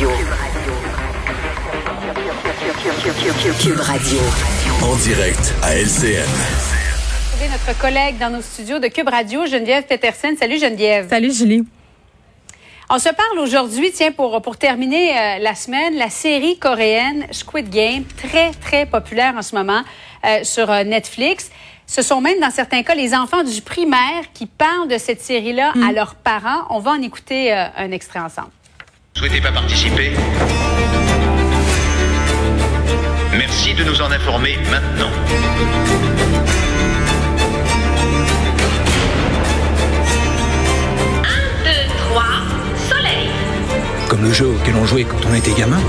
Radio. Cube Radio. En direct à LCN. Notre collègue dans nos studios de Cube Radio, Geneviève Petersen. Salut Geneviève. Salut Julie. On se parle aujourd'hui, tiens, pour, pour terminer euh, la semaine, la série coréenne Squid Game, très, très populaire en ce moment euh, sur euh, Netflix. Ce sont même, dans certains cas, les enfants du primaire qui parlent de cette série-là à leurs parents. On va en écouter un extrait ensemble. Souhaitez pas participer Merci de nous en informer maintenant. Un, deux, trois, soleil. Comme le jeu auquel on jouait quand on était gamin.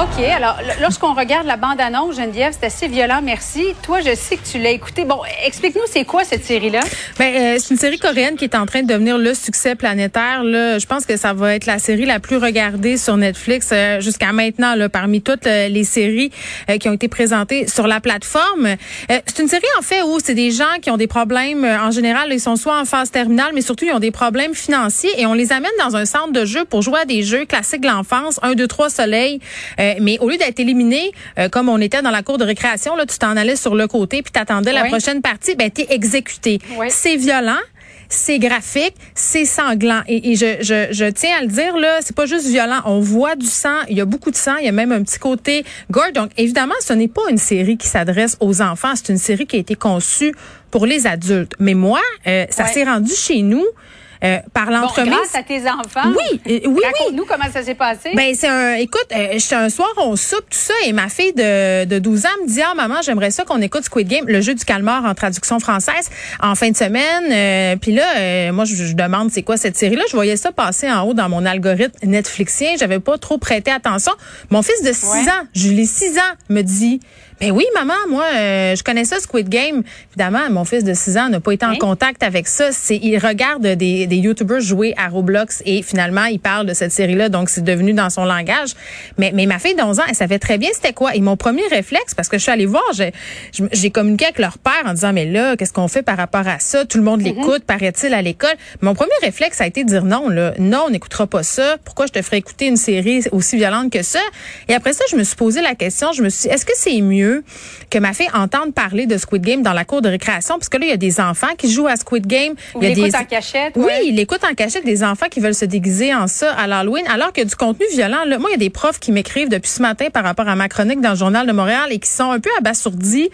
OK. Alors, lorsqu'on regarde la bande-annonce, Geneviève, c'est assez violent, merci. Toi, je sais que tu l'as écouté. Bon, explique-nous, c'est quoi cette série-là? Ben, euh, c'est une série coréenne qui est en train de devenir le succès planétaire. Là. Je pense que ça va être la série la plus regardée sur Netflix euh, jusqu'à maintenant, là, parmi toutes euh, les séries qui ont été présentées sur la plateforme. c'est une série, en fait, où c'est des gens qui ont des problèmes. en général, ils sont soit en phase terminale, mais surtout, ils ont des problèmes financiers et on les amène dans un centre de jeu pour jouer à des jeux classiques de l'enfance, 1, 2, 3 soleil. mais au lieu d'être éliminé, euh, comme on était dans la cour de récréation, là, tu t'en allais sur le côté puis t'attendais la prochaine partie, ben t'es exécuté. C'est violent c'est graphique, c'est sanglant. Et, je, je, je, tiens à le dire, là, c'est pas juste violent. On voit du sang, il y a beaucoup de sang, il y a même un petit côté gore. Donc, évidemment, ce n'est pas une série qui s'adresse aux enfants, c'est une série qui a été conçue pour les adultes. Mais moi, euh, ça s'est rendu chez nous. Euh, par l'entremise. grâce à tes enfants. Oui, euh, oui, Raconte-nous comment ça s'est passé. Ben c'est un, écoute, euh, un soir on soupe tout ça et ma fille de, de 12 ans me dit ah maman j'aimerais ça qu'on écoute Squid Game, le jeu du calmar en traduction française en fin de semaine. Euh, puis là, moi je, demande c'est quoi cette série là. Je voyais ça passer en haut dans mon algorithme Netflixien. J'avais pas trop prêté attention. Mon fils de 6 ans, Julie 6 ans, me dit ben oui, maman, moi, euh, je connais ça, Squid Game. Évidemment, mon fils de 6 ans n'a pas été en hein? contact avec ça. C'est, il regarde des, des YouTubers jouer à Roblox et finalement, il parle de cette série-là, donc c'est devenu dans son langage. Mais, mais ma fille de 11 ans, elle savait très bien c'était quoi. Et mon premier réflexe, parce que je suis allée voir, j'ai, j'ai communiqué avec leur père en disant, mais là, qu'est-ce qu'on fait par rapport à ça? Tout le monde l'écoute, paraît-il, à l'école. Mon premier réflexe a été de dire non, là. Non, on n'écoutera pas ça. Pourquoi je te ferais écouter une série aussi violente que ça? Et après ça, je me suis posé la question, je me suis dit, est-ce que c'est mieux que ma fille entende parler de Squid Game dans la cour de récréation, parce que là, il y a des enfants qui jouent à Squid Game. il y a des... en cachette. Oui, ils l'écoutent en cachette, des enfants qui veulent se déguiser en ça à l'Halloween, alors qu'il y a du contenu violent. Là, moi, il y a des profs qui m'écrivent depuis ce matin par rapport à ma chronique dans le Journal de Montréal et qui sont un peu abasourdis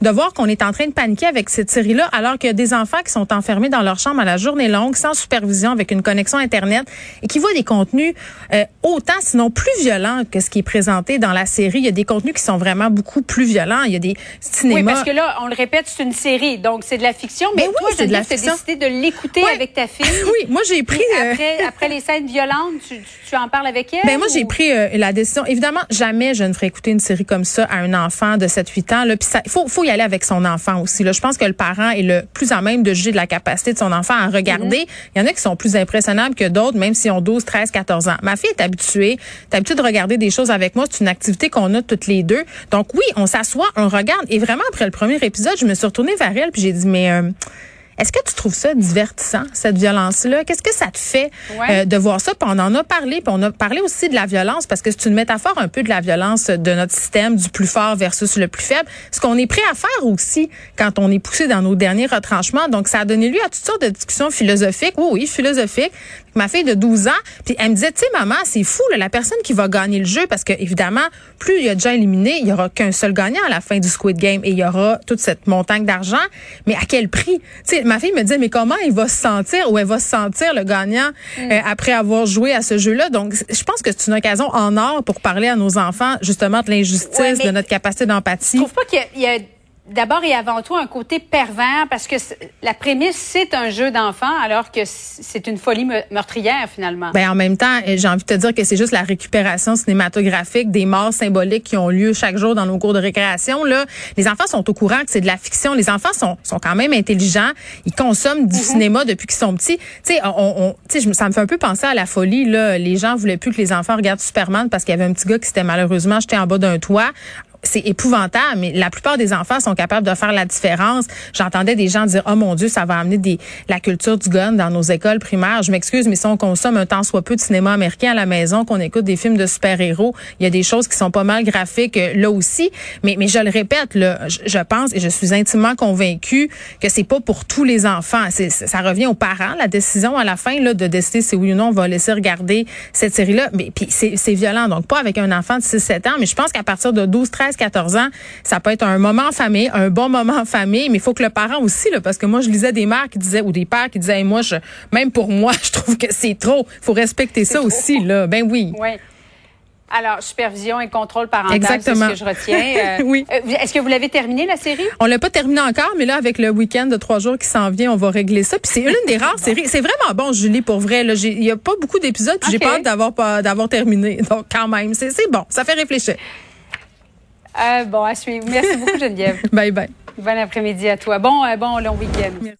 de voir qu'on est en train de paniquer avec cette série-là, alors qu'il y a des enfants qui sont enfermés dans leur chambre à la journée longue, sans supervision, avec une connexion Internet, et qui voient des contenus euh, autant, sinon plus violents que ce qui est présenté dans la série. Il y a des contenus qui sont vraiment beaucoup plus violents. Il y a des cinémas... Oui, parce que là, on le répète, c'est une série, donc c'est de la fiction. Mais, ben toi, c'est de la fiction. décidé de l'écouter avec ta fille. oui, moi, j'ai pris... Euh, après, après les scènes violentes, tu, tu, en parles avec elle? Ben moi, j'ai pris euh, la décision. Évidemment, jamais je ne ferai écouter une série comme ça à un enfant de 7-8 ans. Puis il faut, faut y aller avec son enfant aussi. Là. Je pense que le parent est le plus à même de juger de la capacité de son enfant à regarder. Mhm. Il y en a qui sont plus impressionnables que d'autres, même s'ils ont 12, 13, 14 ans. Ma fille est habituée, est habituée de regarder des choses avec moi. C'est une activité qu'on a toutes les deux. Donc oui, on s'assoit, on regarde. Et vraiment, après le premier épisode, je me suis retournée vers elle puis j'ai dit, mais... Euh, est-ce que tu trouves ça divertissant, cette violence-là? Qu'est-ce que ça te fait euh, de voir ça? Puis on en a parlé, puis on a parlé aussi de la violence, parce que c'est une métaphore un peu de la violence de notre système, du plus fort versus le plus faible. Ce qu'on est prêt à faire aussi quand on est poussé dans nos derniers retranchements. Donc, ça a donné lieu à toutes sortes de discussions philosophiques. Oui, oui, philosophiques. Ma fille de 12 ans, puis elle me disait, tu sais, maman, c'est fou, la personne qui va gagner le jeu, parce que évidemment, plus il y a de gens éliminés, il y aura qu'un seul gagnant à la fin du Squid Game et il y aura toute cette montagne d'argent. Mais à quel prix? Tu sais, ma fille me disait, mais comment il va se sentir ou elle va se sentir le gagnant mm. euh, après avoir joué à ce jeu-là? Donc, je pense que c'est une occasion en or pour parler à nos enfants justement de l'injustice, de notre capacité d'empathie. Je trouve pas qu'il y a d'abord et avant tout un côté pervers parce que la prémisse c'est un jeu d'enfant alors que c'est une folie meurtrière finalement. Ben en même temps, j'ai envie de te dire que c'est juste la récupération cinématographique des morts symboliques qui ont lieu chaque jour dans nos cours de récréation là. Les enfants sont au courant que c'est de la fiction. Les enfants sont sont quand même intelligents. Ils consomment du mhm. cinéma depuis qu'ils sont petits. Tu sais, on, on ça me fait un peu penser à la folie là. Les gens voulaient plus que les enfants regardent Superman parce qu'il y avait un petit gars qui s'était malheureusement jeté en bas d'un toit c'est épouvantable, mais la plupart des enfants sont capables de faire la différence. J'entendais des gens dire, oh mon Dieu, ça va amener des, la culture du gun dans nos écoles primaires. Je m'excuse, mais si on consomme un temps soit peu de cinéma américain à la maison, qu'on écoute des films de super-héros, il y a des choses qui sont pas mal graphiques euh, là aussi. Mais, mais je le répète, là, je, pense et je suis intimement convaincue que c'est pas pour tous les enfants. Ça revient aux parents, la décision à la fin là, de décider si oui ou non on va laisser regarder cette série-là. Mais puis c'est, violent, donc pas avec un enfant de 6-7 ans, mais je pense qu'à partir de 12, 13, 14 ans, ça peut être un moment en famille, un bon moment en famille, mais il faut que le parent aussi, là, parce que moi, je lisais des mères qui disaient, ou des pères qui disaient, moi, je, même pour moi, je trouve que c'est trop. faut respecter ça aussi, là. Ben oui. Oui. Alors, supervision et contrôle parental, Exactement. c'est ce que je retiens. Euh, Oui. euh, Est-ce que vous l'avez terminé, la série? On l'a pas terminé encore, mais là, avec le week-end de trois jours qui s'en vient, on va régler ça. Puis c'est une des rares séries. C'est vraiment bon, Julie, pour vrai. Il y a pas beaucoup d'épisodes, puis j'ai pas hâte d'avoir terminé. Donc, quand même, c'est c'est bon. Ça fait réfléchir. Euh, bon, à suivre. Merci beaucoup, Geneviève. Bye bye. bon après-midi à toi. Bon, euh, bon long week-end.